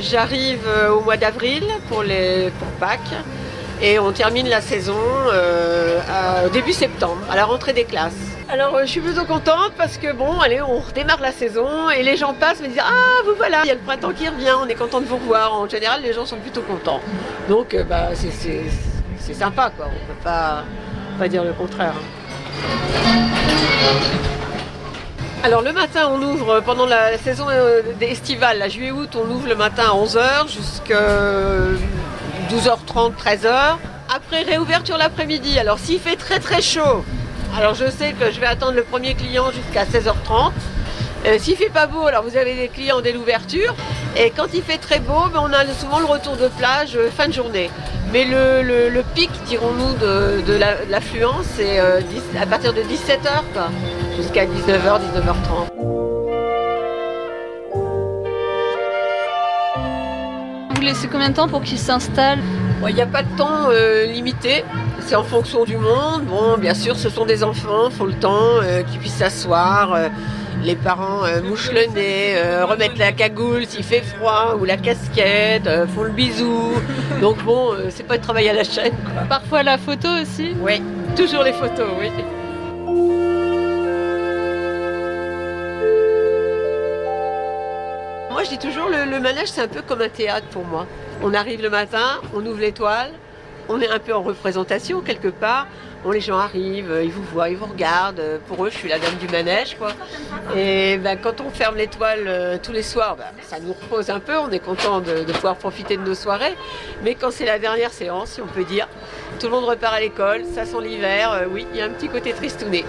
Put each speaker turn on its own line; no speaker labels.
J'arrive euh, au mois d'avril pour, les, pour Pâques et on termine la saison euh, à- au début septembre, à la rentrée des classes. Alors euh, je suis plutôt contente parce que bon, allez, on redémarre la saison et les gens passent me disent Ah, vous voilà, il y a le printemps qui revient, on est content de vous revoir. En général, les gens sont plutôt contents. Donc euh, bah, c'est sympa, quoi. On peut pas, pas dire le contraire. Alors le matin, on ouvre pendant la, saison euh, estivale, la juillet-août, on ouvre le matin à 11h jusqu'à 12h30, 13h. Après, réouverture l'après-midi. Alors s'il fait très très chaud, alors je sais que je vais attendre le premier client jusqu'à 16h30. Euh, S'il fait pas beau, alors vous avez des clients dès l'ouverture. Et quand il fait très beau, ben, on a souvent le retour de plage euh, fin de journée. Mais le, pic, dirons-nous, de, de la- de l'affluence, c'est euh, 10 à partir de 17h jusqu'à 19h, 19h30.
Vous laissez combien de temps pour qu'ils s'installent
Il n'y a pas de temps euh, limité, c'est en fonction du monde. Bon, bien sûr, ce sont des enfants, il faut le temps euh, qu'ils puissent s'asseoir. euh, les parents mouchent le nez, remettent la cagoule s'il fait froid ou la casquette, font le bisou. Donc bon, c'est pas de travail à la chaîne. Quoi.
Parfois la photo aussi
Oui, toujours les photos, oui. Je dis toujours, le, le manège, c'est un peu comme un théâtre pour moi. On arrive le matin, on ouvre l'étoile, on est un peu en représentation quelque part. Les gens arrivent, euh, ils vous voient, ils vous regardent. Euh, Pour eux, je suis la dame du manège, quoi. Et ben, quand on ferme l'étoile euh, tous les soirs, ben, ça nous repose un peu. On est content de, pouvoir profiter de nos soirées. Mais quand c'est la dernière séance, si on peut dire, tout le monde repart à l'école, ça sent l'hiver. oui, il y a un petit côté tristouné.